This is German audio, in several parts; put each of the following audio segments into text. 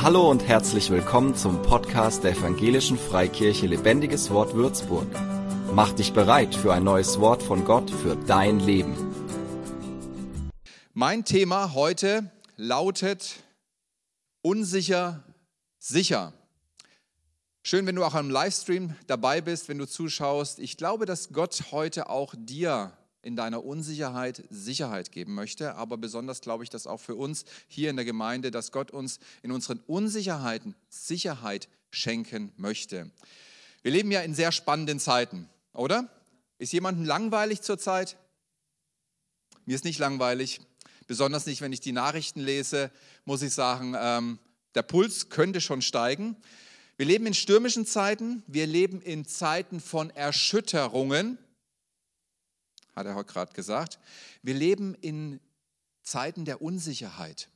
Hallo und herzlich willkommen zum Podcast der Evangelischen Freikirche Lebendiges Wort Würzburg. Mach dich bereit für ein neues Wort von Gott für dein Leben. Mein Thema heute lautet unsicher, sicher. Schön, wenn du auch am Livestream dabei bist, wenn du zuschaust. Ich glaube, dass Gott heute auch dir in deiner Unsicherheit Sicherheit geben möchte. Aber besonders glaube ich das auch für uns hier in der Gemeinde, dass Gott uns in unseren Unsicherheiten Sicherheit schenken möchte. Wir leben ja in sehr spannenden Zeiten, oder? Ist jemandem langweilig zurzeit? Mir ist nicht langweilig, besonders nicht, wenn ich die Nachrichten lese, muss ich sagen, ähm, der Puls könnte schon steigen. Wir leben in stürmischen Zeiten, wir leben in Zeiten von Erschütterungen hat er heute gerade gesagt. Wir leben in Zeiten der Unsicherheit,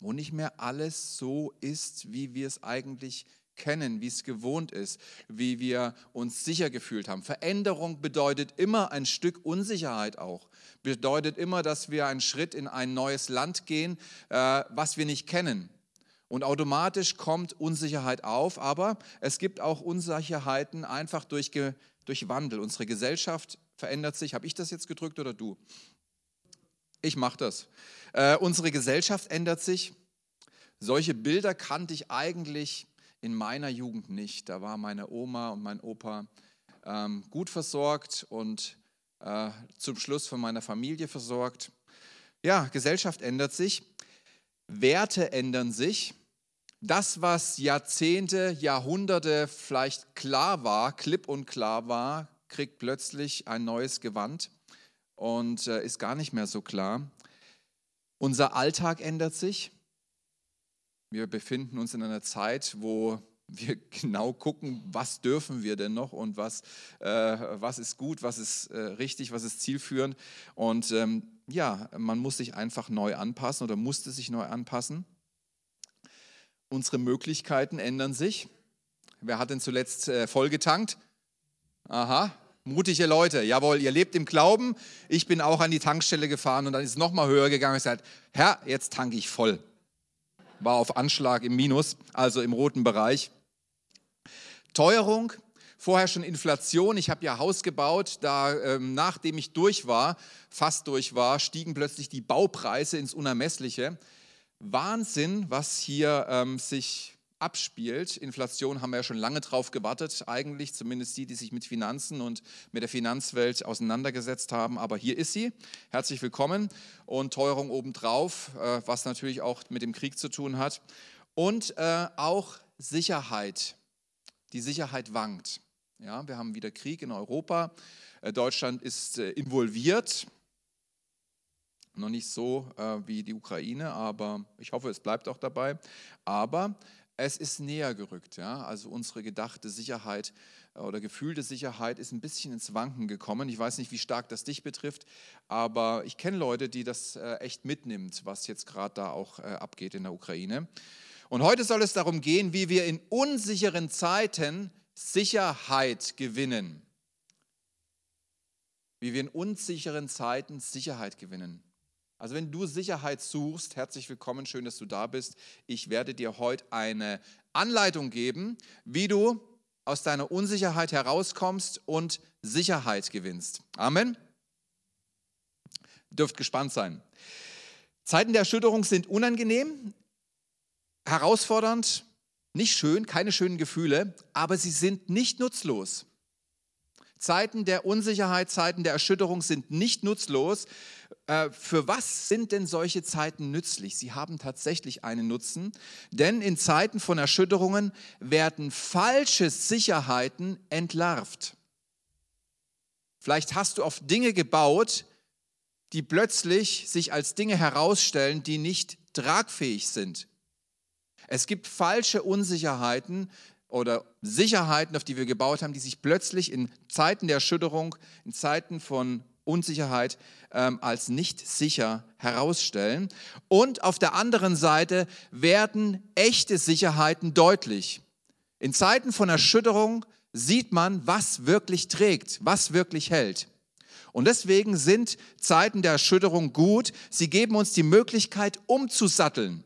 wo nicht mehr alles so ist, wie wir es eigentlich kennen, wie es gewohnt ist, wie wir uns sicher gefühlt haben. Veränderung bedeutet immer ein Stück Unsicherheit auch. Bedeutet immer, dass wir einen Schritt in ein neues Land gehen, äh, was wir nicht kennen. Und automatisch kommt Unsicherheit auf, aber es gibt auch Unsicherheiten einfach durch, durch Wandel. Unsere Gesellschaft verändert sich. Habe ich das jetzt gedrückt oder du? Ich mache das. Äh, unsere Gesellschaft ändert sich. Solche Bilder kannte ich eigentlich in meiner Jugend nicht. Da war meine Oma und mein Opa ähm, gut versorgt und äh, zum Schluss von meiner Familie versorgt. Ja, Gesellschaft ändert sich, Werte ändern sich. Das, was Jahrzehnte, Jahrhunderte vielleicht klar war, klipp und klar war, kriegt plötzlich ein neues Gewand und äh, ist gar nicht mehr so klar. Unser Alltag ändert sich. Wir befinden uns in einer Zeit, wo wir genau gucken, was dürfen wir denn noch und was, äh, was ist gut, was ist äh, richtig, was ist zielführend. Und ähm, ja, man muss sich einfach neu anpassen oder musste sich neu anpassen. Unsere Möglichkeiten ändern sich. Wer hat denn zuletzt äh, vollgetankt? Aha, mutige Leute. Jawohl, ihr lebt im Glauben. Ich bin auch an die Tankstelle gefahren und dann ist es nochmal höher gegangen. Ich gesagt, Herr, jetzt tanke ich voll. War auf Anschlag im Minus, also im roten Bereich. Teuerung, vorher schon Inflation. Ich habe ja Haus gebaut, da ähm, nachdem ich durch war, fast durch war, stiegen plötzlich die Baupreise ins Unermessliche. Wahnsinn, was hier ähm, sich abspielt. Inflation haben wir ja schon lange drauf gewartet, eigentlich, zumindest die, die sich mit Finanzen und mit der Finanzwelt auseinandergesetzt haben. Aber hier ist sie. Herzlich willkommen. Und Teuerung obendrauf, äh, was natürlich auch mit dem Krieg zu tun hat. Und äh, auch Sicherheit. Die Sicherheit wankt. Ja, wir haben wieder Krieg in Europa. Äh, Deutschland ist involviert. Noch nicht so äh, wie die Ukraine, aber ich hoffe, es bleibt auch dabei. Aber es ist näher gerückt. Ja? Also unsere gedachte Sicherheit äh, oder gefühlte Sicherheit ist ein bisschen ins Wanken gekommen. Ich weiß nicht, wie stark das dich betrifft, aber ich kenne Leute, die das äh, echt mitnimmt, was jetzt gerade da auch äh, abgeht in der Ukraine. Und heute soll es darum gehen, wie wir in unsicheren Zeiten Sicherheit gewinnen. Wie wir in unsicheren Zeiten Sicherheit gewinnen. Also wenn du Sicherheit suchst, herzlich willkommen, schön, dass du da bist. Ich werde dir heute eine Anleitung geben, wie du aus deiner Unsicherheit herauskommst und Sicherheit gewinnst. Amen. Dürft gespannt sein. Zeiten der Erschütterung sind unangenehm, herausfordernd, nicht schön, keine schönen Gefühle, aber sie sind nicht nutzlos. Zeiten der Unsicherheit, Zeiten der Erschütterung sind nicht nutzlos. Äh, für was sind denn solche Zeiten nützlich? Sie haben tatsächlich einen Nutzen, denn in Zeiten von Erschütterungen werden falsche Sicherheiten entlarvt. Vielleicht hast du auf Dinge gebaut, die plötzlich sich als Dinge herausstellen, die nicht tragfähig sind. Es gibt falsche Unsicherheiten, oder Sicherheiten, auf die wir gebaut haben, die sich plötzlich in Zeiten der Erschütterung, in Zeiten von Unsicherheit ähm, als nicht sicher herausstellen. Und auf der anderen Seite werden echte Sicherheiten deutlich. In Zeiten von Erschütterung sieht man, was wirklich trägt, was wirklich hält. Und deswegen sind Zeiten der Erschütterung gut. Sie geben uns die Möglichkeit, umzusatteln.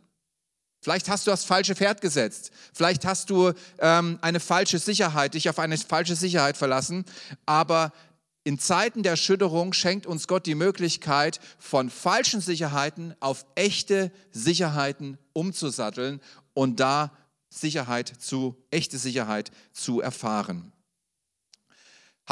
Vielleicht hast du das falsche Pferd gesetzt. Vielleicht hast du ähm, eine falsche Sicherheit, dich auf eine falsche Sicherheit verlassen. Aber in Zeiten der Erschütterung schenkt uns Gott die Möglichkeit, von falschen Sicherheiten auf echte Sicherheiten umzusatteln und da Sicherheit zu, echte Sicherheit zu erfahren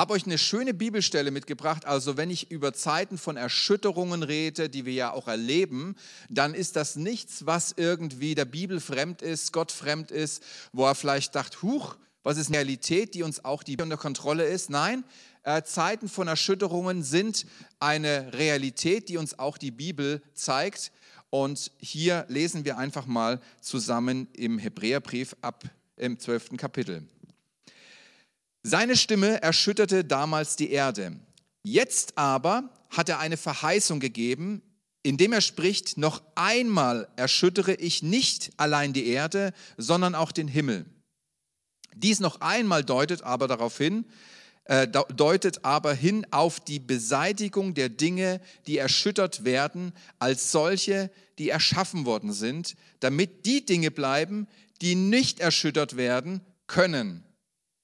habe euch eine schöne Bibelstelle mitgebracht. Also wenn ich über Zeiten von Erschütterungen rede, die wir ja auch erleben, dann ist das nichts, was irgendwie der Bibel fremd ist, Gott fremd ist, wo er vielleicht dacht, huch, was ist eine Realität, die uns auch die unter Kontrolle ist. Nein, äh, Zeiten von Erschütterungen sind eine Realität, die uns auch die Bibel zeigt. Und hier lesen wir einfach mal zusammen im Hebräerbrief ab im 12. Kapitel. Seine Stimme erschütterte damals die Erde. Jetzt aber hat er eine Verheißung gegeben, indem er spricht, noch einmal erschüttere ich nicht allein die Erde, sondern auch den Himmel. Dies noch einmal deutet aber darauf hin, äh, deutet aber hin auf die Beseitigung der Dinge, die erschüttert werden, als solche, die erschaffen worden sind, damit die Dinge bleiben, die nicht erschüttert werden können.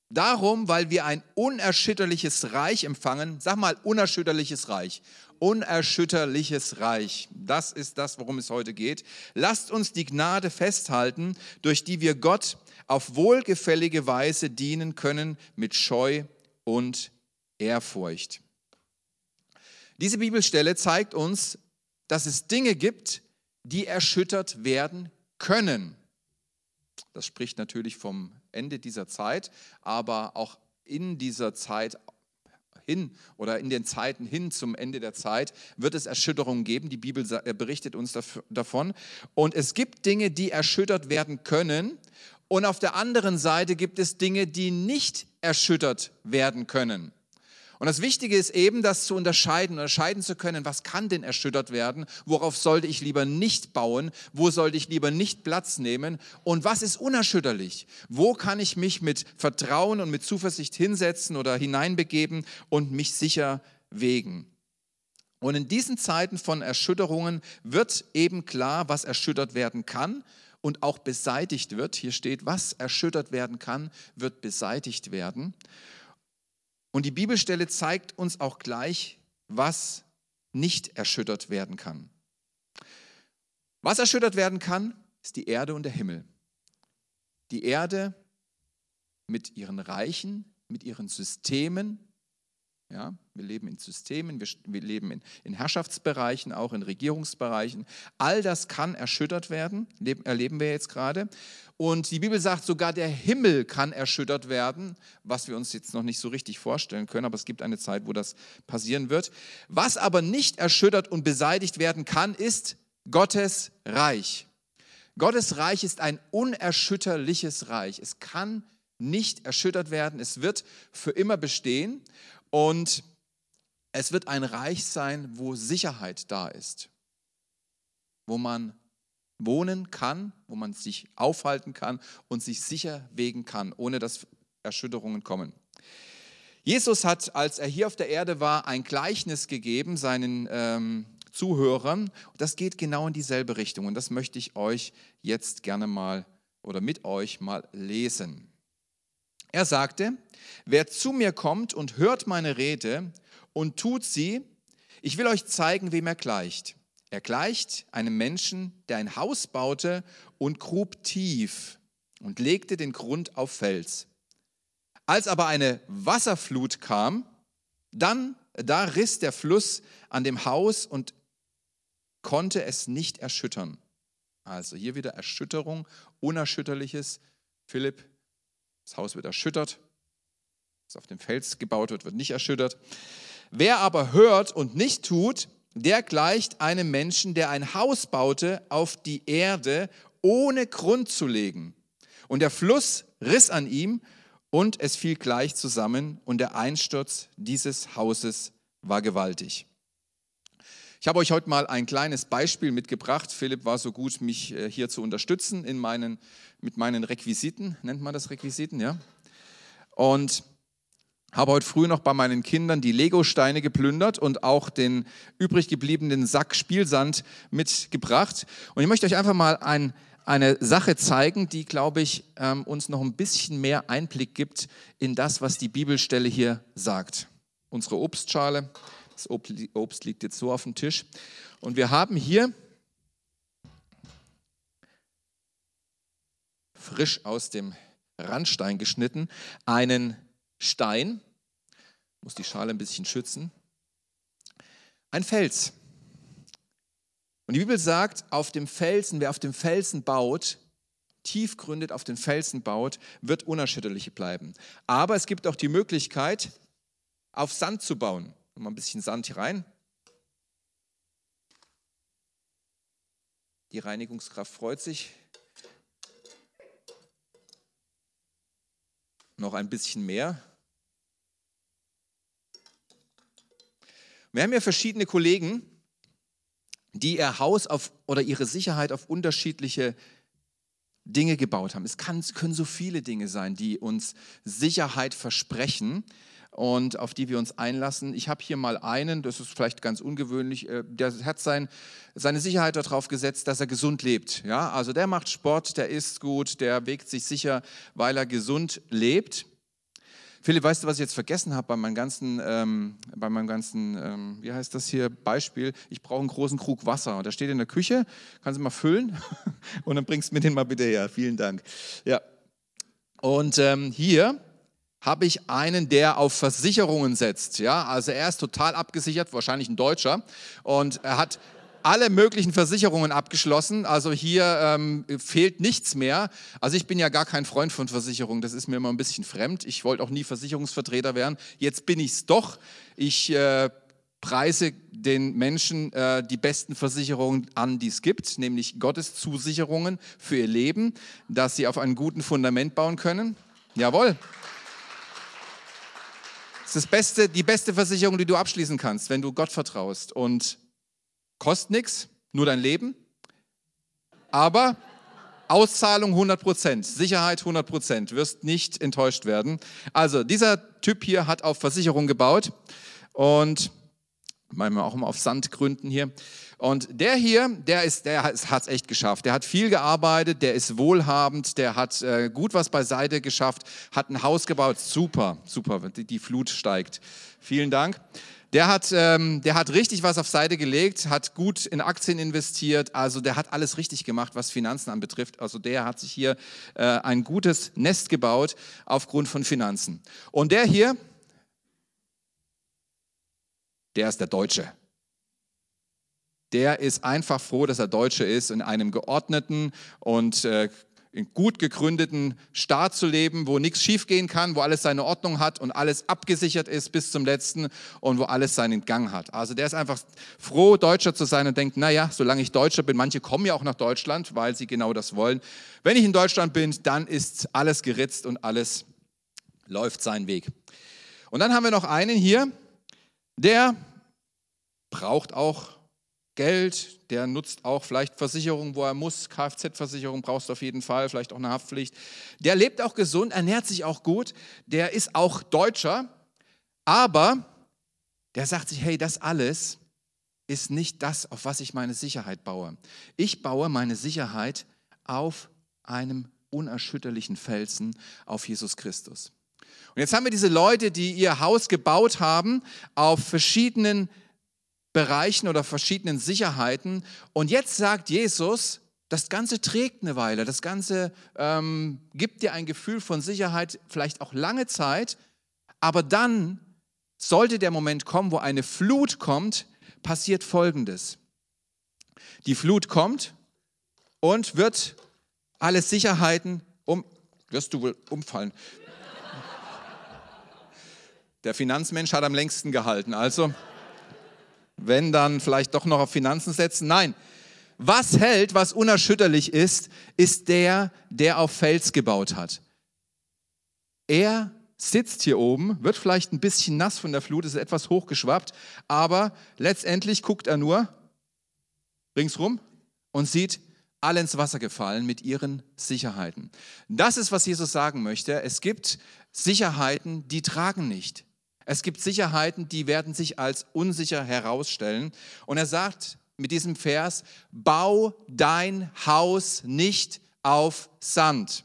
Darum, weil wir ein unerschütterliches Reich empfangen. Sag mal, unerschütterliches Reich. Unerschütterliches Reich. Das ist das, worum es heute geht. Lasst uns die Gnade festhalten, durch die wir Gott auf wohlgefällige Weise dienen können mit Scheu und Ehrfurcht. Diese Bibelstelle zeigt uns, dass es Dinge gibt, die erschüttert werden können. Das spricht natürlich vom Ende dieser Zeit, aber auch in dieser Zeit hin oder in den Zeiten hin zum Ende der Zeit wird es Erschütterungen geben. Die Bibel äh, berichtet uns davon. Und es gibt Dinge, die erschüttert werden können. Und auf der anderen Seite gibt es Dinge, die nicht erschüttert werden können. Und das Wichtige ist eben, das zu unterscheiden, unterscheiden zu können, was kann denn erschüttert werden, worauf sollte ich lieber nicht bauen, wo sollte ich lieber nicht Platz nehmen? Und was ist unerschütterlich, wo kann ich mich mit Vertrauen und mit Zuversicht hinsetzen oder hineinbegeben und mich sicher wegen. Und in diesen Zeiten von Erschütterungen wird eben klar, was erschüttert werden kann und auch beseitigt wird. Hier steht, was erschüttert werden kann, wird beseitigt werden. Und die Bibelstelle zeigt uns auch gleich, was nicht erschüttert werden kann. Was erschüttert werden kann, ist die Erde und der Himmel. Die Erde mit ihren Reichen, mit ihren Systemen, ja, wir leben in Systemen, wir, wir leben in, in, Herrschaftsbereichen, auch in Regierungsbereichen. All das kann erschüttert werden, leben, erleben wir jetzt gerade. Und die Bibel sagt, sogar der Himmel kann erschüttert werden, was wir uns jetzt noch nicht so richtig vorstellen können, aber es gibt eine Zeit, wo das passieren wird. Was aber nicht erschüttert und beseitigt werden kann, ist Gottes Reich. Gottes Reich ist ein unerschütterliches Reich. Es kann nicht erschüttert werden, es wird für immer bestehen. Und es wird ein Reich sein, wo Sicherheit da ist, wo man wohnen kann, wo man sich aufhalten kann und sich sicher wegen kann, ohne dass Erschütterungen kommen. Jesus hat, als er hier auf der Erde war, ein Gleichnis gegeben seinen ähm, Zuhörern. Das geht genau in dieselbe Richtung und das möchte ich euch jetzt gerne mal oder mit euch mal lesen. Er sagte, wer zu mir kommt und hört meine Rede und tut sie, ich will euch zeigen, wem er gleicht. Er gleicht einem Menschen, der ein Haus baute und grub tief und legte den Grund auf Fels. Als aber eine Wasserflut kam, dann da riss der Fluss an dem Haus und konnte es nicht erschüttern. Also hier wieder Erschütterung, Unerschütterliches. Philipp das Haus wird erschüttert. Was auf dem Fels gebaut wird, wird nicht erschüttert. Wer aber hört und nicht tut, der gleicht einem Menschen, der ein Haus baute auf die Erde, ohne Grund zu legen. Und der Fluss riss an ihm und es fiel gleich zusammen und der Einsturz dieses Hauses war gewaltig. Ich habe euch heute mal ein kleines Beispiel mitgebracht. Philipp war so gut, mich äh, hier zu unterstützen in meinen, mit meinen Requisiten, nennt man das Requisiten, ja? Und habe heute früh noch bei meinen Kindern die Lego-Steine geplündert und auch den übrig gebliebenen Sack Spielsand mitgebracht. Und ich möchte euch einfach mal ein, eine Sache zeigen, die, glaube ich, ähm, uns noch ein bisschen mehr Einblick gibt in das, was die Bibelstelle hier sagt. Unsere Obstschale, das Obst liegt jetzt so auf dem Tisch. Und wir haben hier frisch aus dem Randstein geschnitten einen Stein, muss die Schale ein bisschen schützen, ein Fels. Und die Bibel sagt, auf dem Felsen, wer auf dem Felsen baut, tief gründet, auf den Felsen baut, wird unerschütterlich bleiben. Aber es gibt auch die Möglichkeit, auf Sand zu bauen. Mal ein bisschen Sand hier rein. Die Reinigungskraft freut sich. Noch ein bisschen mehr. Wir haben ja verschiedene Kollegen, die ihr Haus auf, oder ihre Sicherheit auf unterschiedliche Dinge gebaut haben. Es kann, können so viele Dinge sein, die uns Sicherheit versprechen und auf die wir uns einlassen. Ich habe hier mal einen, das ist vielleicht ganz ungewöhnlich, äh, der hat sein, seine Sicherheit darauf gesetzt, dass er gesund lebt. Ja, also der macht Sport, der isst gut, der wägt sich sicher, weil er gesund lebt. Philipp, weißt du, was ich jetzt vergessen habe bei meinem ganzen, ähm, bei meinem ganzen ähm, wie heißt das hier, Beispiel? Ich brauche einen großen Krug Wasser. Der steht in der Küche, kannst du mal füllen und dann bringst du mir den mal bitte her. Vielen Dank. Ja. Und ähm, hier habe ich einen, der auf Versicherungen setzt. Ja, also er ist total abgesichert, wahrscheinlich ein Deutscher, und er hat alle möglichen Versicherungen abgeschlossen. Also hier ähm, fehlt nichts mehr. Also ich bin ja gar kein Freund von Versicherungen. Das ist mir immer ein bisschen fremd. Ich wollte auch nie Versicherungsvertreter werden. Jetzt bin ich es doch. Ich äh, preise den Menschen äh, die besten Versicherungen an, die es gibt, nämlich Gottes Zusicherungen für ihr Leben, dass sie auf einem guten Fundament bauen können. Jawohl. Das ist das beste, die beste Versicherung, die du abschließen kannst, wenn du Gott vertraust. Und Kostet nichts, nur dein Leben. Aber Auszahlung 100 Prozent, Sicherheit 100 Prozent, wirst nicht enttäuscht werden. Also dieser Typ hier hat auf Versicherung gebaut und manchmal auch immer auf Sandgründen hier. Und der hier, der, ist, der hat es echt geschafft. Der hat viel gearbeitet, der ist wohlhabend, der hat äh, gut was beiseite geschafft, hat ein Haus gebaut. Super, super, die, die Flut steigt. Vielen Dank. Der hat, ähm, der hat richtig was auf Seite gelegt, hat gut in Aktien investiert, also der hat alles richtig gemacht, was Finanzen anbetrifft. Also der hat sich hier äh, ein gutes Nest gebaut aufgrund von Finanzen. Und der hier, der ist der Deutsche. Der ist einfach froh, dass er Deutsche ist, in einem geordneten und äh, in gut gegründeten Staat zu leben, wo nichts schiefgehen kann, wo alles seine Ordnung hat und alles abgesichert ist bis zum letzten und wo alles seinen Gang hat. Also der ist einfach froh, Deutscher zu sein und denkt, naja, solange ich Deutscher bin, manche kommen ja auch nach Deutschland, weil sie genau das wollen. Wenn ich in Deutschland bin, dann ist alles geritzt und alles läuft seinen Weg. Und dann haben wir noch einen hier, der braucht auch Geld, der nutzt auch vielleicht Versicherungen, wo er muss. Kfz-Versicherung brauchst du auf jeden Fall, vielleicht auch eine Haftpflicht. Der lebt auch gesund, ernährt sich auch gut, der ist auch Deutscher, aber der sagt sich, hey, das alles ist nicht das, auf was ich meine Sicherheit baue. Ich baue meine Sicherheit auf einem unerschütterlichen Felsen, auf Jesus Christus. Und jetzt haben wir diese Leute, die ihr Haus gebaut haben auf verschiedenen Bereichen oder verschiedenen Sicherheiten. Und jetzt sagt Jesus, das Ganze trägt eine Weile, das Ganze ähm, gibt dir ein Gefühl von Sicherheit, vielleicht auch lange Zeit, aber dann sollte der Moment kommen, wo eine Flut kommt, passiert Folgendes. Die Flut kommt und wird alle Sicherheiten um, wirst du wohl umfallen. Der Finanzmensch hat am längsten gehalten, also wenn dann vielleicht doch noch auf Finanzen setzen. Nein, was hält, was unerschütterlich ist, ist der, der auf Fels gebaut hat. Er sitzt hier oben, wird vielleicht ein bisschen nass von der Flut, ist etwas hochgeschwappt, aber letztendlich guckt er nur ringsrum und sieht, alle ins Wasser gefallen mit ihren Sicherheiten. Das ist, was Jesus sagen möchte. Es gibt Sicherheiten, die tragen nicht. Es gibt Sicherheiten, die werden sich als unsicher herausstellen. Und er sagt, mit diesem Vers, bau dein Haus nicht auf Sand.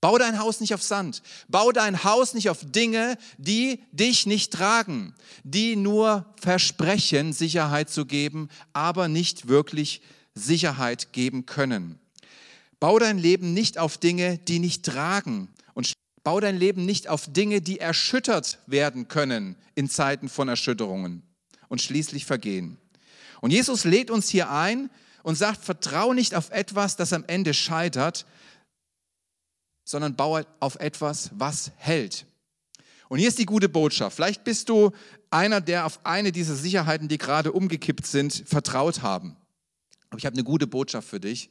Bau dein Haus nicht auf Sand. Bau dein Haus nicht auf Dinge, die dich nicht tragen, die nur versprechen, Sicherheit zu geben, aber nicht wirklich Sicherheit geben können. Bau dein Leben nicht auf Dinge, die nicht tragen. Bau dein Leben nicht auf Dinge, die erschüttert werden können in Zeiten von Erschütterungen und schließlich vergehen. Und Jesus lädt uns hier ein und sagt, vertraue nicht auf etwas, das am Ende scheitert, sondern baue auf etwas, was hält. Und hier ist die gute Botschaft. Vielleicht bist du einer, der auf eine dieser Sicherheiten, die gerade umgekippt sind, vertraut haben. Aber ich habe eine gute Botschaft für dich.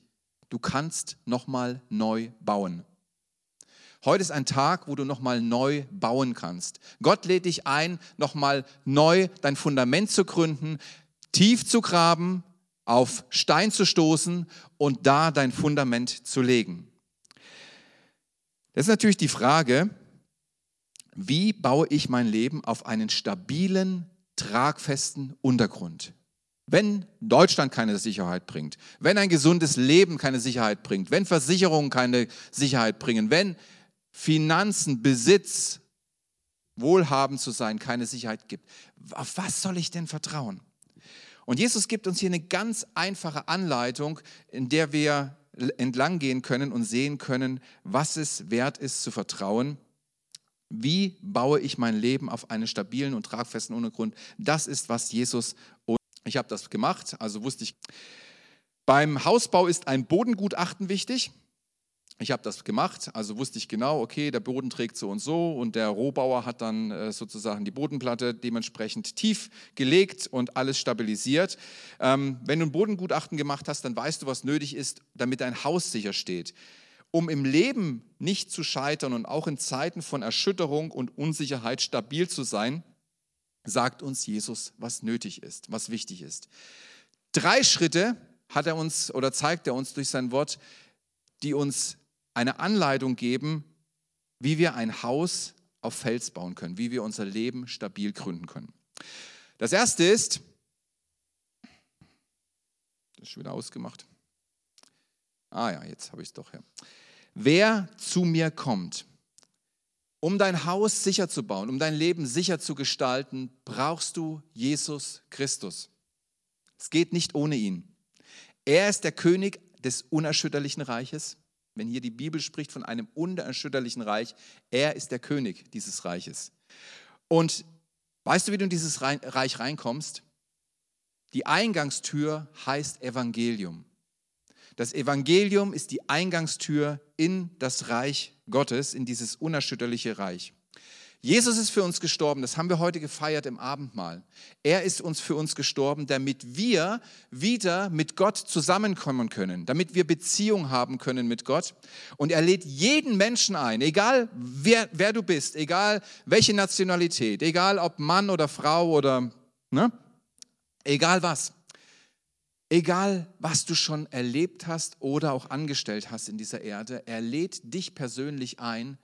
Du kannst nochmal neu bauen. Heute ist ein Tag, wo du nochmal neu bauen kannst. Gott lädt dich ein, nochmal neu dein Fundament zu gründen, tief zu graben, auf Stein zu stoßen und da dein Fundament zu legen. Das ist natürlich die Frage, wie baue ich mein Leben auf einen stabilen, tragfesten Untergrund? Wenn Deutschland keine Sicherheit bringt, wenn ein gesundes Leben keine Sicherheit bringt, wenn Versicherungen keine Sicherheit bringen, wenn Finanzen, Besitz, wohlhabend zu sein, keine Sicherheit gibt, auf was soll ich denn vertrauen? Und Jesus gibt uns hier eine ganz einfache Anleitung, in der wir entlang gehen können und sehen können, was es wert ist zu vertrauen. Wie baue ich mein Leben auf einen stabilen und tragfesten Untergrund? Das ist, was Jesus und ich habe das gemacht, also wusste ich. Beim Hausbau ist ein Bodengutachten wichtig. Ich habe das gemacht, also wusste ich genau, okay, der Boden trägt so und so und der Rohbauer hat dann äh, sozusagen die Bodenplatte dementsprechend tief gelegt und alles stabilisiert. Ähm, wenn du ein Bodengutachten gemacht hast, dann weißt du, was nötig ist, damit dein Haus sicher steht. Um im Leben nicht zu scheitern und auch in Zeiten von Erschütterung und Unsicherheit stabil zu sein, sagt uns Jesus, was nötig ist, was wichtig ist. Drei Schritte hat er uns oder zeigt er uns durch sein Wort, die uns eine Anleitung geben, wie wir ein Haus auf Fels bauen können, wie wir unser Leben stabil gründen können. Das erste ist, das ist schon wieder ausgemacht. Ah ja, jetzt habe ich es doch. Ja. Wer zu mir kommt, um dein Haus sicher zu bauen, um dein Leben sicher zu gestalten, brauchst du Jesus Christus. Es geht nicht ohne ihn. Er ist der König des unerschütterlichen Reiches wenn hier die Bibel spricht von einem unerschütterlichen Reich, er ist der König dieses Reiches. Und weißt du, wie du in dieses Reich reinkommst? Die Eingangstür heißt Evangelium. Das Evangelium ist die Eingangstür in das Reich Gottes, in dieses unerschütterliche Reich. Jesus ist für uns gestorben, das haben wir heute gefeiert im Abendmahl. Er ist uns für uns gestorben, damit wir wieder mit Gott zusammenkommen können, damit wir Beziehung haben können mit Gott. Und er lädt jeden Menschen ein, egal wer, wer du bist, egal welche Nationalität, egal ob Mann oder Frau oder, ne? egal was. Egal, was du schon erlebt hast oder auch angestellt hast in dieser Erde, er lädt dich persönlich ein,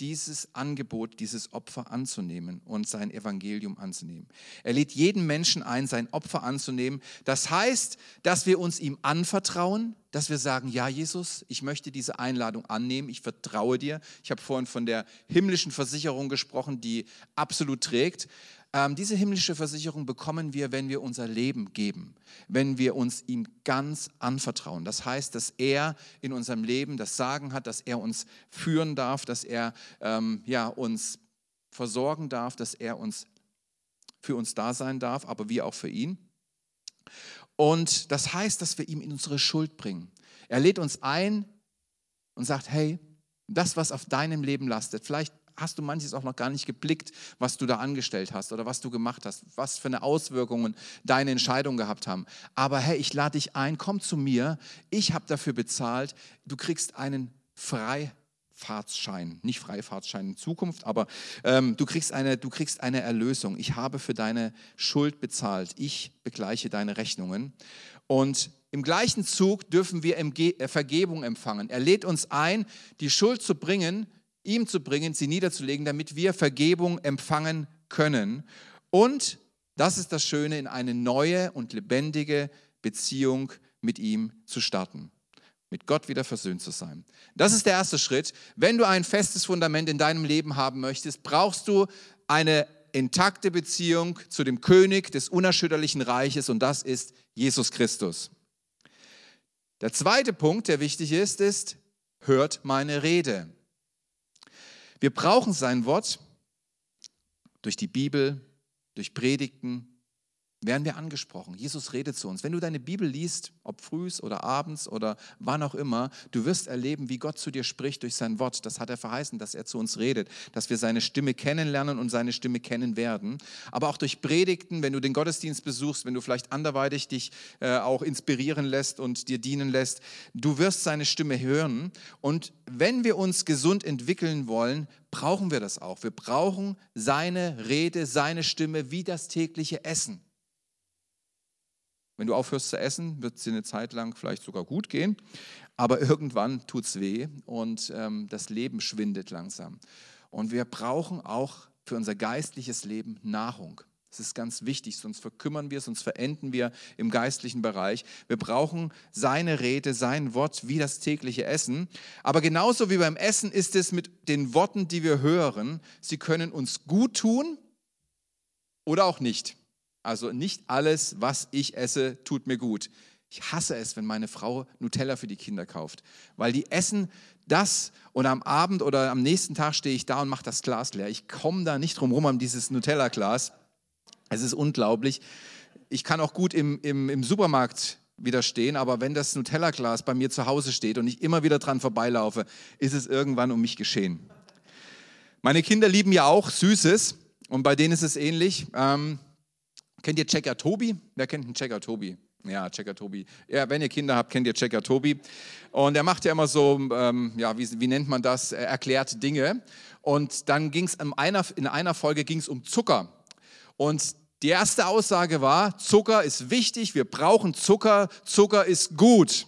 dieses Angebot, dieses Opfer anzunehmen und sein Evangelium anzunehmen. Er lädt jeden Menschen ein, sein Opfer anzunehmen. Das heißt, dass wir uns ihm anvertrauen, dass wir sagen, ja Jesus, ich möchte diese Einladung annehmen, ich vertraue dir. Ich habe vorhin von der himmlischen Versicherung gesprochen, die absolut trägt. Ähm, diese himmlische Versicherung bekommen wir, wenn wir unser Leben geben, wenn wir uns ihm ganz anvertrauen. Das heißt, dass er in unserem Leben das Sagen hat, dass er uns führen darf, dass er ähm, ja, uns versorgen darf, dass er uns für uns da sein darf, aber wir auch für ihn. Und das heißt, dass wir ihm in unsere Schuld bringen. Er lädt uns ein und sagt, hey, das, was auf deinem Leben lastet, vielleicht hast du manches auch noch gar nicht geblickt, was du da angestellt hast oder was du gemacht hast, was für eine Auswirkungen deine Entscheidungen gehabt haben. Aber hey, ich lade dich ein, komm zu mir, ich habe dafür bezahlt, du kriegst einen Freifahrtsschein, nicht Freifahrtsschein in Zukunft, aber ähm, du, kriegst eine, du kriegst eine Erlösung. Ich habe für deine Schuld bezahlt, ich begleiche deine Rechnungen. Und im gleichen Zug dürfen wir äh, Vergebung empfangen. Er lädt uns ein, die Schuld zu bringen, ihm zu bringen, sie niederzulegen, damit wir Vergebung empfangen können. Und Das ist das Schöne, in eine neue und lebendige Beziehung mit ihm zu starten mit Gott wieder versöhnt zu sein. Das ist der erste Schritt. Wenn du ein festes Fundament in deinem Leben haben möchtest, brauchst du eine intakte Beziehung zu dem König des unerschütterlichen Reiches und das ist Jesus Christus. Der zweite Punkt, der wichtig ist, ist, hört meine Rede. Wir brauchen sein Wort durch die Bibel, durch Predigten, werden wir angesprochen. Jesus redet zu uns. Wenn du deine Bibel liest, ob frühs oder abends oder wann auch immer, du wirst erleben, wie Gott zu dir spricht durch sein Wort. Das hat er verheißen, dass er zu uns redet, dass wir seine Stimme kennenlernen und seine Stimme kennen werden. Aber auch durch Predigten, wenn du den Gottesdienst besuchst, wenn du vielleicht anderweitig dich äh, auch inspirieren lässt und dir dienen lässt, du wirst seine Stimme hören. Und wenn wir uns gesund entwickeln wollen, brauchen wir das auch. Wir brauchen seine Rede, seine Stimme wie das tägliche Essen. Wenn du aufhörst zu essen, wird es dir eine Zeit lang vielleicht sogar gut gehen, aber irgendwann tut es weh und ähm, das Leben schwindet langsam. Und wir brauchen auch für unser geistliches Leben Nahrung. Das ist ganz wichtig, sonst verkümmern wir, sonst verenden wir im geistlichen Bereich. Wir brauchen seine Rede, sein Wort wie das tägliche Essen. Aber genauso wie beim Essen ist es mit den Worten, die wir hören. Sie können uns gut tun oder auch nicht. Also nicht alles, was ich esse, tut mir gut. Ich hasse es, wenn meine Frau Nutella für die Kinder kauft, weil die essen das und am Abend oder am nächsten Tag stehe ich da und mache das Glas leer. Ich komme da nicht drum rum um dieses Nutella-Glas. Es ist unglaublich. Ich kann auch gut im, im, im Supermarkt widerstehen, aber wenn das Nutella-Glas bei mir zu Hause steht und ich immer wieder dran vorbeilaufe, ist es irgendwann um mich geschehen. Meine Kinder lieben ja auch Süßes und bei denen ist es ähnlich. Ähm, Kennt ihr Checker Tobi? Wer kennt einen Checker Tobi? Ja, Checker Tobi. Ja, wenn ihr Kinder habt, kennt ihr Checker Tobi. Und er macht ja immer so, ähm, ja, wie, wie, nennt man das? Er erklärt Dinge. Und dann ging es in einer, in einer Folge ging es um Zucker. Und die erste Aussage war, Zucker ist wichtig, wir brauchen Zucker, Zucker ist gut.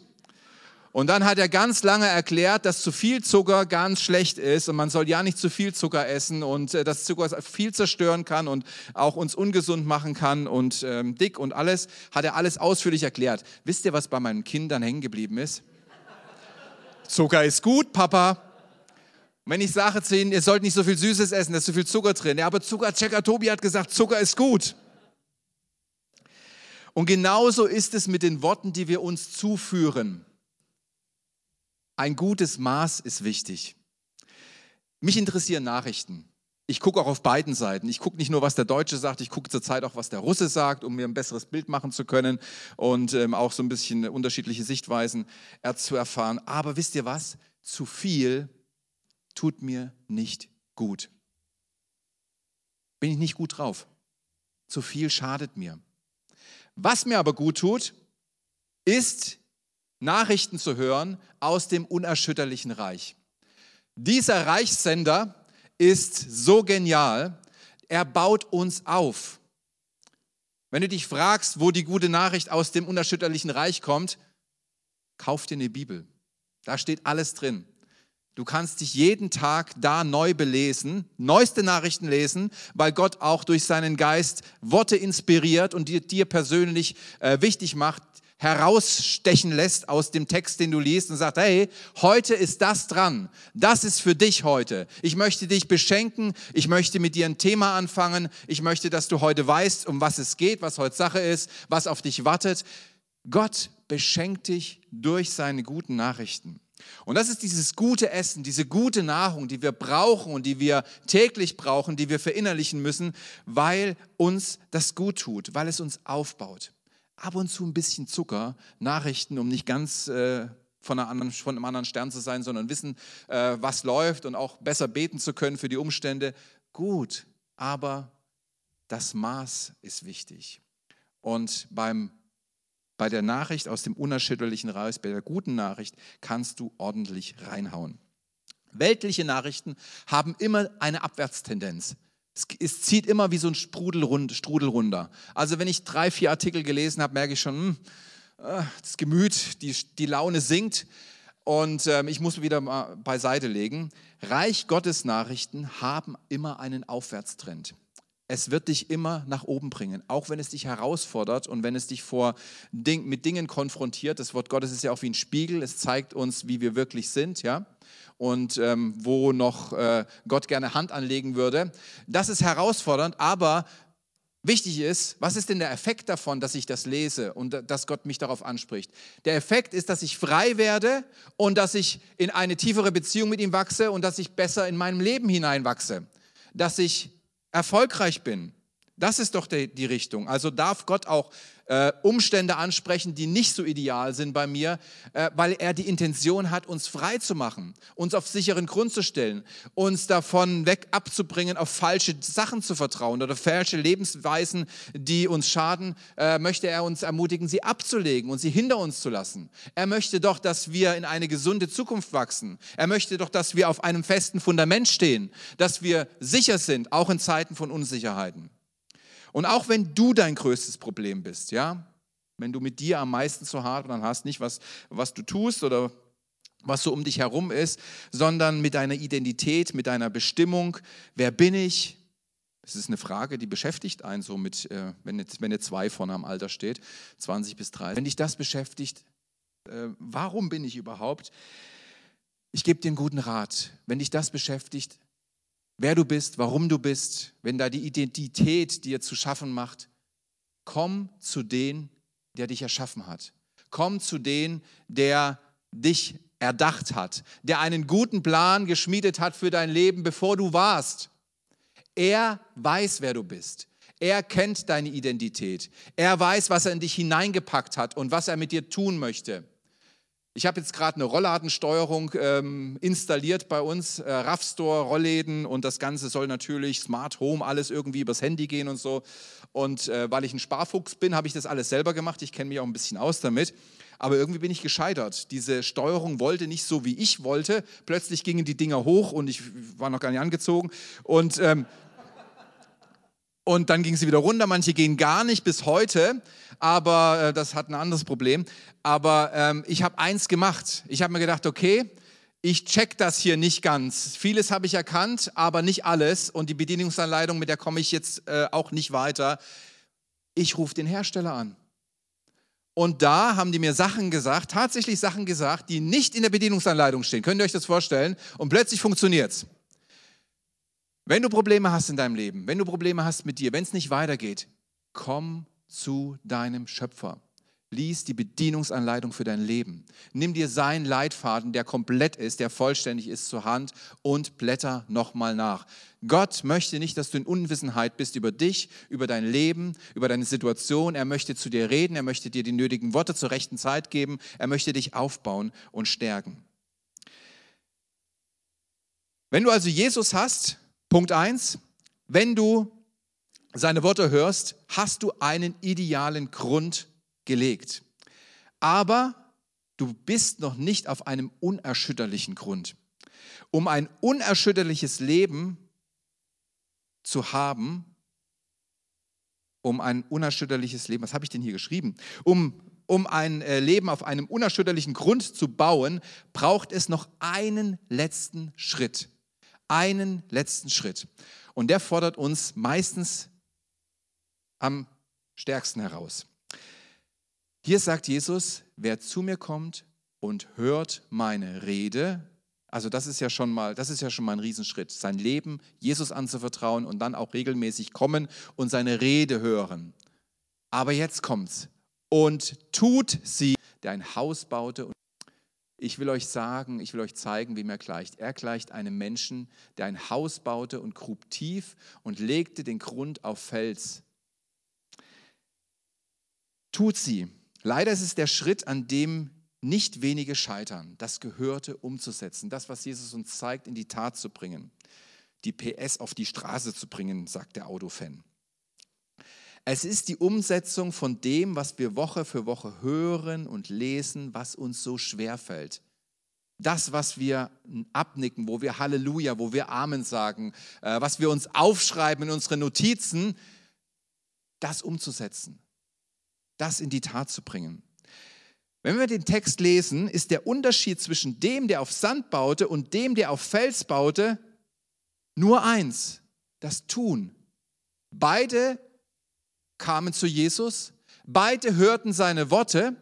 Und dann hat er ganz lange erklärt, dass zu viel Zucker ganz schlecht ist und man soll ja nicht zu viel Zucker essen und äh, dass Zucker viel zerstören kann und auch uns ungesund machen kann und ähm, dick und alles, hat er alles ausführlich erklärt. Wisst ihr, was bei meinen Kindern hängen geblieben ist? Zucker ist gut, Papa. wenn ich sage zu ihnen, ihr sollt nicht so viel Süßes essen, da ist zu viel Zucker drin. Ja, aber Zuckerchecker Tobi hat gesagt, Zucker ist gut. Und genauso ist es mit den Worten, die wir uns zuführen. Ein gutes Maß ist wichtig. Mich interessieren Nachrichten. Ich gucke auch auf beiden Seiten. Ich gucke nicht nur, was der Deutsche sagt, ich gucke zurzeit auch, was der Russe sagt, um mir ein besseres Bild machen zu können und ähm, auch so ein bisschen unterschiedliche Sichtweisen zu erfahren. Aber wisst ihr was? Zu viel tut mir nicht gut. Bin ich nicht gut drauf. Zu viel schadet mir. Was mir aber gut tut, ist Nachrichten zu hören aus dem unerschütterlichen Reich. Dieser Reichssender ist so genial, er baut uns auf. Wenn du dich fragst, wo die gute Nachricht aus dem unerschütterlichen Reich kommt, kauf dir eine Bibel. Da steht alles drin. Du kannst dich jeden Tag da neu belesen, neueste Nachrichten lesen, weil Gott auch durch seinen Geist Worte inspiriert und dir, persönlich äh, wichtig macht, herausstechen lässt aus dem Text, den du liest und sagt, hey, heute ist das dran. Das ist für dich heute. Ich möchte dich beschenken. Ich möchte mit dir ein Thema anfangen. Ich möchte, dass du heute weißt, um was es geht, was heute Sache ist, was auf dich wartet. Gott beschenkt dich durch seine guten Nachrichten. Und das ist dieses gute Essen, diese gute Nahrung, die wir brauchen und die wir täglich brauchen, die wir verinnerlichen müssen, weil uns das gut tut, weil es uns aufbaut ab und zu ein bisschen Zucker, Nachrichten, um nicht ganz äh, von, anderen, von, einem anderen Stern zu sein, sondern wissen, äh, was läuft und auch besser beten zu können für die Umstände. Gut, aber das Maß ist wichtig. Und beim, bei der Nachricht aus dem unerschütterlichen Reich, bei der guten Nachricht, kannst du ordentlich reinhauen. Weltliche Nachrichten haben immer eine Abwärtstendenz. Es, zieht immer wie so ein Sprudel, rund, Strudel runter. Also wenn ich drei, vier Artikel gelesen habe, merke ich schon, hm, äh, das Gemüt, die, die Laune sinkt und ähm, ich muss wieder mal beiseite legen. Reich Gottes Nachrichten haben immer einen Aufwärtstrend. Es wird dich immer nach oben bringen, auch wenn es dich herausfordert und wenn es dich vor Ding, mit Dingen konfrontiert. Das Wort Gottes ist ja auch wie ein Spiegel, es zeigt uns, wie wir wirklich sind, ja, und ähm, wo noch äh, Gott gerne Hand anlegen würde. Das ist herausfordernd, aber wichtig ist, was ist denn der Effekt davon, dass ich das lese und dass Gott mich darauf anspricht? Der Effekt ist, dass ich frei werde und dass ich in eine tiefere Beziehung mit ihm wachse und dass ich besser in meinem Leben hineinwachse, dass ich erfolgreich bin. Das ist doch die, die Richtung. Also darf Gott auch äh, Umstände ansprechen, die nicht so ideal sind bei mir, äh, weil er die Intention hat, uns frei zu machen, uns auf sicheren Grund zu stellen, uns davon weg abzubringen, auf falsche Sachen zu vertrauen oder falsche Lebensweisen, die uns schaden, äh, möchte er uns ermutigen, sie abzulegen und sie hinter uns zu lassen. Er möchte doch, dass wir in eine gesunde Zukunft wachsen. Er möchte doch, dass wir auf einem festen Fundament stehen, dass wir sicher sind, auch in Zeiten von Unsicherheiten. Und auch wenn du dein größtes Problem bist, ja, wenn du mit dir am meisten zu hart dann hast, nicht was, was du tust oder was so um dich herum ist, sondern mit deiner Identität, mit deiner Bestimmung, wer bin ich? Das ist eine Frage, die beschäftigt einen so mit, äh, wenn, jetzt, wenn eine zwei vorne am Alter steht, 20 bis 30. Wenn dich das beschäftigt, äh, warum bin ich überhaupt? Ich gebe dir einen guten Rat. Wenn dich das beschäftigt, wer du bist, warum du bist, wenn da die Identität dir zu schaffen macht, komm zu dem, der dich erschaffen hat. Komm zu dem, der dich erdacht hat, der einen guten Plan geschmiedet hat für dein Leben, bevor du warst. Er weiß, wer du bist. Er kennt deine Identität. Er weiß, was er in dich hineingepackt hat und was er mit dir tun möchte. Ich habe jetzt gerade eine Rollladensteuerung ähm, installiert bei uns, äh, RAV Store, Rollläden und das Ganze soll natürlich Smart Home, alles irgendwie übers Handy gehen und so. Und äh, weil ich ein Sparfuchs bin, habe ich das alles selber gemacht. Ich kenne mich auch ein bisschen aus damit. Aber irgendwie bin ich gescheitert. Diese Steuerung wollte nicht so, wie ich wollte. Plötzlich gingen die Dinger hoch und ich war noch gar nicht angezogen. Und ähm, und dann ging sie wieder runter. Manche gehen gar nicht bis heute, aber äh, das hat ein anderes Problem. Aber ähm, ich habe eins gemacht. Ich habe mir gedacht, okay, ich check das hier nicht ganz. Vieles habe ich erkannt, aber nicht alles. Und die Bedienungsanleitung, mit der komme ich jetzt äh, auch nicht weiter. Ich rufe den Hersteller an. Und da haben die mir Sachen gesagt, tatsächlich Sachen gesagt, die nicht in der Bedienungsanleitung stehen. Könnt ihr euch das vorstellen? Und plötzlich funktioniert es. Wenn du Probleme hast in deinem Leben, wenn du Probleme hast mit dir, wenn es nicht weitergeht, komm zu deinem Schöpfer. Lies die Bedienungsanleitung für dein Leben. Nimm dir seinen Leitfaden, der komplett ist, der vollständig ist, zur Hand und blätter nochmal nach. Gott möchte nicht, dass du in Unwissenheit bist über dich, über dein Leben, über deine Situation. Er möchte zu dir reden, er möchte dir die nötigen Worte zur rechten Zeit geben, er möchte dich aufbauen und stärken. Wenn du also Jesus hast, Punkt 1, wenn du seine Worte hörst, hast du einen idealen Grund gelegt. Aber du bist noch nicht auf einem unerschütterlichen Grund. Um ein unerschütterliches Leben zu haben, um ein unerschütterliches Leben, was habe ich denn hier geschrieben? Um, um ein äh, Leben auf einem unerschütterlichen Grund zu bauen, braucht es noch einen letzten Schritt einen letzten Schritt. Und der fordert uns meistens am stärksten heraus. Hier sagt Jesus, wer zu mir kommt und hört meine Rede, also das ist ja schon mal, das ist ja schon mal ein Riesenschritt, sein Leben Jesus anzuvertrauen und dann auch regelmäßig kommen und seine Rede hören. Aber jetzt kommt's und tut sie, der ein Haus baute ich will euch sagen, ich will euch zeigen, wem er gleicht. Er gleicht einem Menschen, der ein Haus baute und grub tief und legte den Grund auf Fels. Tut sie. Leider ist es der Schritt, an dem nicht wenige scheitern. Das Gehörte umzusetzen, das, was Jesus uns zeigt, in die Tat zu bringen. Die PS auf die Straße zu bringen, sagt der Autofan. Es ist die Umsetzung von dem, was wir Woche für Woche hören und lesen, was uns so schwer fällt. Das, was wir abnicken, wo wir Halleluja, wo wir Amen sagen, äh, was wir uns aufschreiben in unsere Notizen, das umzusetzen, das in die Tat zu bringen. Wenn wir den Text lesen, ist der Unterschied zwischen dem, der auf Sand baute und dem, der auf Fels baute, nur eins, das Tun. Beide kamen zu Jesus, beide hörten seine Worte,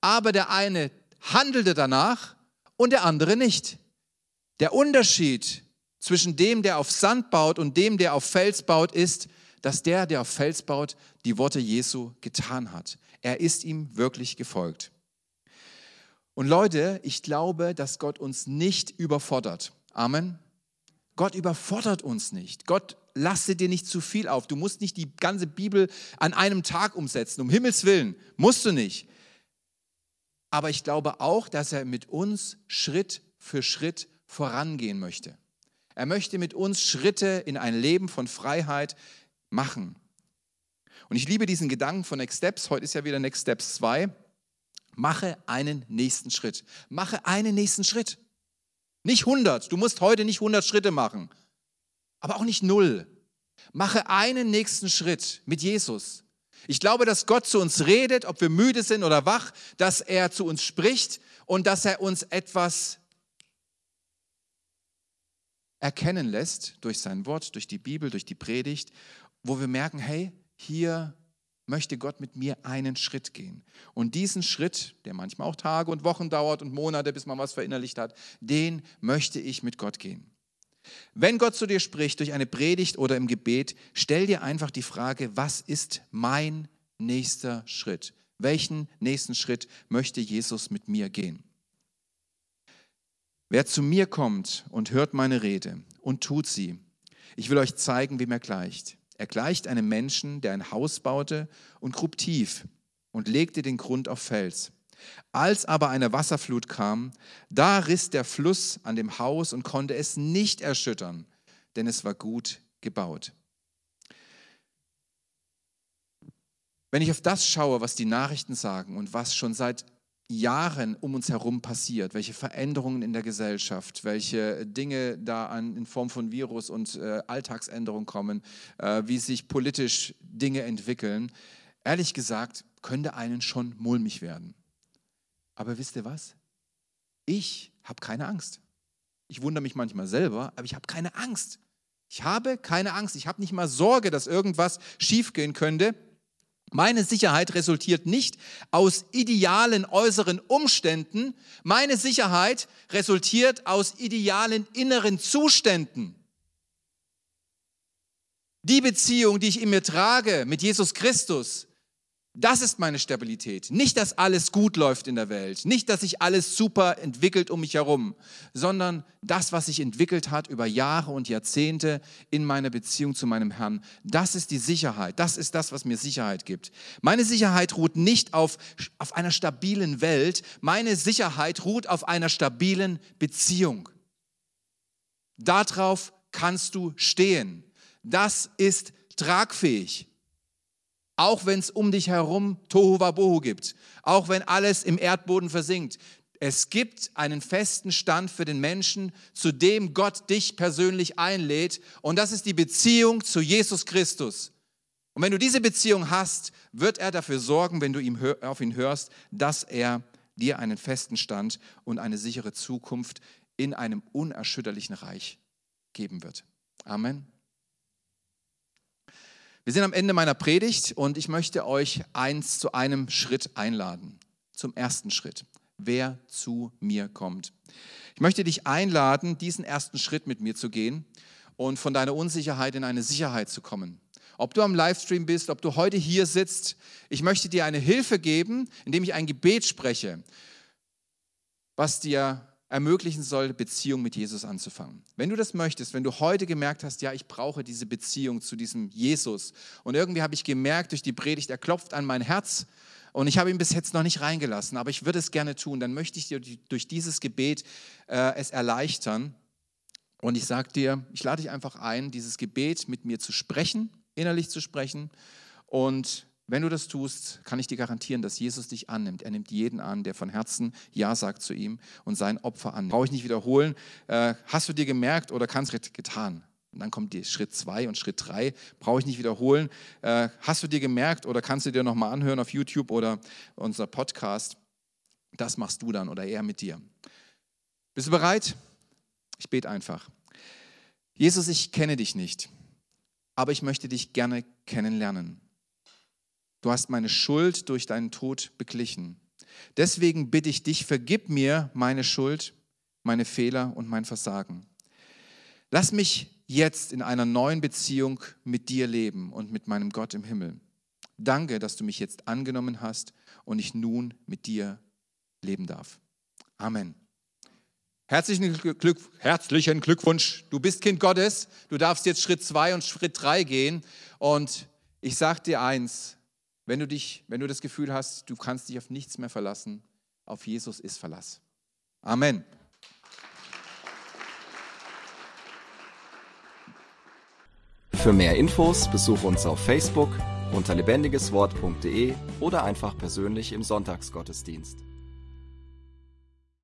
aber der eine handelte danach und der andere nicht. Der Unterschied zwischen dem, der auf Sand baut und dem, der auf Fels baut, ist, dass der, der auf Fels baut, die Worte Jesu getan hat. Er ist ihm wirklich gefolgt. Und Leute, ich glaube, dass Gott uns nicht überfordert. Amen. Gott überfordert uns nicht. Gott lasse dir nicht zu viel auf. Du musst nicht die ganze Bibel an einem Tag umsetzen. Um Himmels Willen. Musst du nicht. Aber ich glaube auch, dass er mit uns Schritt für Schritt vorangehen möchte. Er möchte mit uns Schritte in ein Leben von Freiheit machen. Und ich liebe diesen Gedanken von Next Steps. Heute ist ja wieder Next Steps 2. Mache einen nächsten Schritt. Mache einen nächsten Schritt. Nicht 100. Du musst heute nicht 100 Schritte machen. Aber auch nicht null. Mache einen nächsten Schritt mit Jesus. Ich glaube, dass Gott zu uns redet, ob wir müde sind oder wach, dass er zu uns spricht und dass er uns etwas erkennen lässt durch sein Wort, durch die Bibel, durch die Predigt, wo wir merken, hey, hier möchte Gott mit mir einen Schritt gehen. Und diesen Schritt, der manchmal auch Tage und Wochen dauert und Monate, bis man was verinnerlicht hat, den möchte ich mit Gott gehen. Wenn Gott zu dir spricht durch eine Predigt oder im Gebet, stell dir einfach die Frage, was ist mein nächster Schritt? Welchen nächsten Schritt möchte Jesus mit mir gehen? Wer zu mir kommt und hört meine Rede und tut sie, ich will euch zeigen, wem er gleicht. Er gleicht einem Menschen, der ein Haus baute und grub tief und legte den Grund auf Fels. Als aber eine Wasserflut kam, da riss der Fluss an dem Haus und konnte es nicht erschüttern, denn es war gut gebaut. Wenn ich auf das schaue, was die Nachrichten sagen und was schon seit Jahren um uns herum passiert, welche Veränderungen in der Gesellschaft, welche Dinge da an, in Form von Virus und äh, Alltagsänderungen kommen, äh, wie sich politisch Dinge entwickeln, ehrlich gesagt, könnte einen schon mulmig werden. Aber wisst ihr was? Ich habe keine Angst. Ich wundere mich manchmal selber, aber ich habe keine Angst. Ich habe keine Angst. Ich habe nicht mal Sorge, dass irgendwas schiefgehen könnte. Meine Sicherheit resultiert nicht aus idealen äußeren Umständen. Meine Sicherheit resultiert aus idealen inneren Zuständen. Die Beziehung, die ich in mir trage mit Jesus Christus, das ist meine Stabilität. Nicht, dass alles gut läuft in der Welt, nicht, dass sich alles super entwickelt um mich herum, sondern das, was sich entwickelt hat über Jahre und Jahrzehnte in meiner Beziehung zu meinem Herrn. Das ist die Sicherheit. Das ist das, was mir Sicherheit gibt. Meine Sicherheit ruht nicht auf, auf einer stabilen Welt. Meine Sicherheit ruht auf einer stabilen Beziehung. Darauf kannst du stehen. Das ist tragfähig. Auch wenn es um dich herum Tohuwabohu gibt, auch wenn alles im Erdboden versinkt. Es gibt einen festen Stand für den Menschen, zu dem Gott dich persönlich einlädt. Und das ist die Beziehung zu Jesus Christus. Und wenn du diese Beziehung hast, wird er dafür sorgen, wenn du ihm auf ihn hörst, dass er dir einen festen Stand und eine sichere Zukunft in einem unerschütterlichen Reich geben wird. Amen. Wir sind am Ende meiner Predigt und ich möchte euch eins zu einem Schritt einladen. Zum ersten Schritt. Wer zu mir kommt. Ich möchte dich einladen, diesen ersten Schritt mit mir zu gehen und von deiner Unsicherheit in eine Sicherheit zu kommen. Ob du am Livestream bist, ob du heute hier sitzt, ich möchte dir eine Hilfe geben, indem ich ein Gebet spreche, was dir ermöglichen soll, Beziehung mit Jesus anzufangen. Wenn du das möchtest, wenn du heute gemerkt hast, ja, ich brauche diese Beziehung zu diesem Jesus. Und irgendwie habe ich gemerkt durch die Predigt, er klopft an mein Herz und ich habe ihn bis jetzt noch nicht reingelassen, aber ich würde es gerne tun, dann möchte ich dir durch dieses Gebet äh, es erleichtern. Und ich sage dir, ich lade dich einfach ein, dieses Gebet mit mir zu sprechen, innerlich zu sprechen und wenn du das tust, kann ich dir garantieren, dass Jesus dich annimmt. Er nimmt jeden an, der von Herzen Ja sagt zu ihm und sein Opfer annimmt. Brauche ich nicht wiederholen. Äh, hast du dir gemerkt oder kannst du getan? Und dann kommt Schritt 2 und Schritt 3. Brauche ich nicht wiederholen. Äh, hast du dir gemerkt oder kannst du dir nochmal anhören auf YouTube oder unser Podcast? Das machst du dann oder er mit dir. Bist du bereit? Ich bete einfach. Jesus, ich kenne dich nicht. aber ich möchte dich gerne kennenlernen. Du hast meine Schuld durch deinen Tod beglichen. Deswegen bitte ich dich, vergib mir meine Schuld, meine Fehler und mein Versagen. Lass mich jetzt in einer neuen Beziehung mit dir leben und mit meinem Gott im Himmel. Danke, dass du mich jetzt angenommen hast und ich nun mit dir leben darf. Amen. Herzlichen, Glück, herzlichen Glückwunsch. Du bist Kind Gottes. Du darfst jetzt Schritt zwei und Schritt drei gehen. Und ich sage dir eins, wenn du, dich, wenn du das Gefühl hast, du kannst dich auf nichts mehr verlassen, auf Jesus ist Verlass. Amen. Für mehr Infos besuche uns auf Facebook unter lebendigeswort.de oder einfach persönlich im Sonntagsgottesdienst.